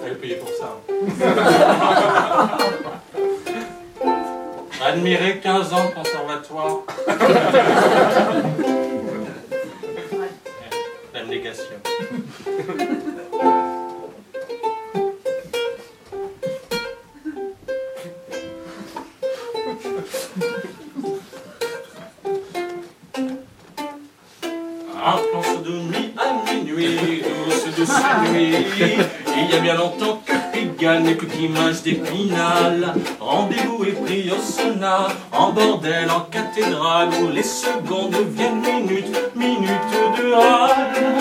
Fallait payer pour ça. hein. Admirer 15 ans de conservatoire. L'abnégation. De nuit à minuit, douce douce nuit. Il y a bien longtemps que Pigalle n'est plus qu'image d'épinal. Rendez-vous au Sénat, en bordel, en cathédrale, où les secondes deviennent minutes, minutes de halle.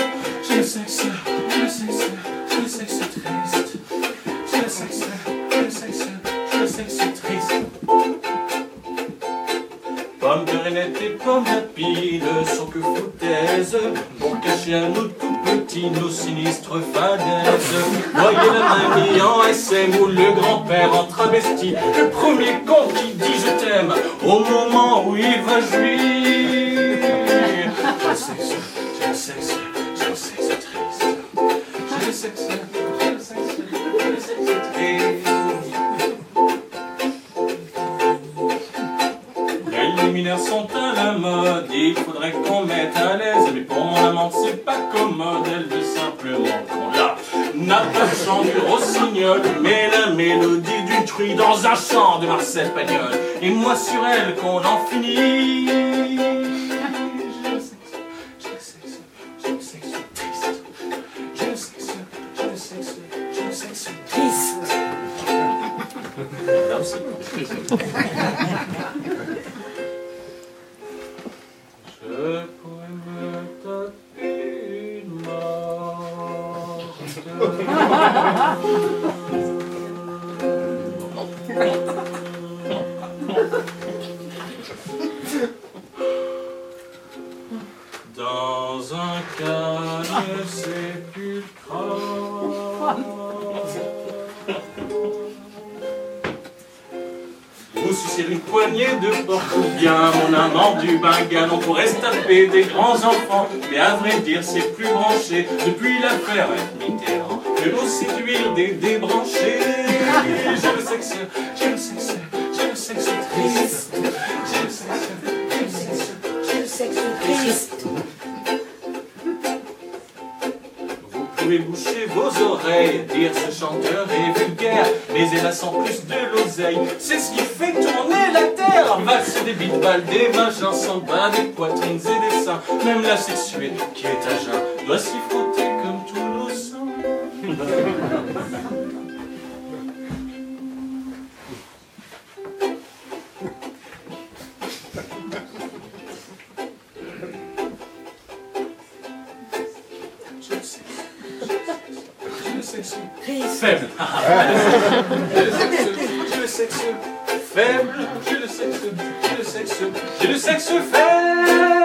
De renette et pommes rapides sont que foutaises Pour cacher à nous tout petits nos sinistres fadaises Voyez la mamie en SM ou le grand-père en travesti Le premier con qui dit je t'aime au moment où il va jouir J'ai le sexe, j'ai le sexe, j'ai le sexe triste J'ai le Les luminaires sont à la mode, il faudrait qu'on mette à l'aise. Mais pour mon amante, c'est pas commode, elle veut simplement qu'on la n'a pas le chant du rossignol, mais la mélodie du truie dans un chant de Marcel Pagnol. Et moi sur elle qu'on en finit. J'ai le Dans un calme sépulcral. Sucer une poignée de porc ou bien mon amant du Bengale. On pourrait se taper des grands enfants, mais à vrai dire c'est plus branché depuis l'affaire Mitterrand que nous séduire des débranchés. J'ai le sexe, pouvez boucher vos oreilles, dire ce chanteur est vulgaire, mais il a sans plus de l'oseille. C'est ce qui fait tourner la terre. Valse des bites balles, des vagins sans bas, des poitrines et des seins. Même la sexuée qui est à jeun doit s'y frotter comme seins. Je le sais. Je le sexe faible. J'ai le sexe, j'ai le sexe faible. J'ai le sexe, j'ai le sexe, j'ai le sexe faible.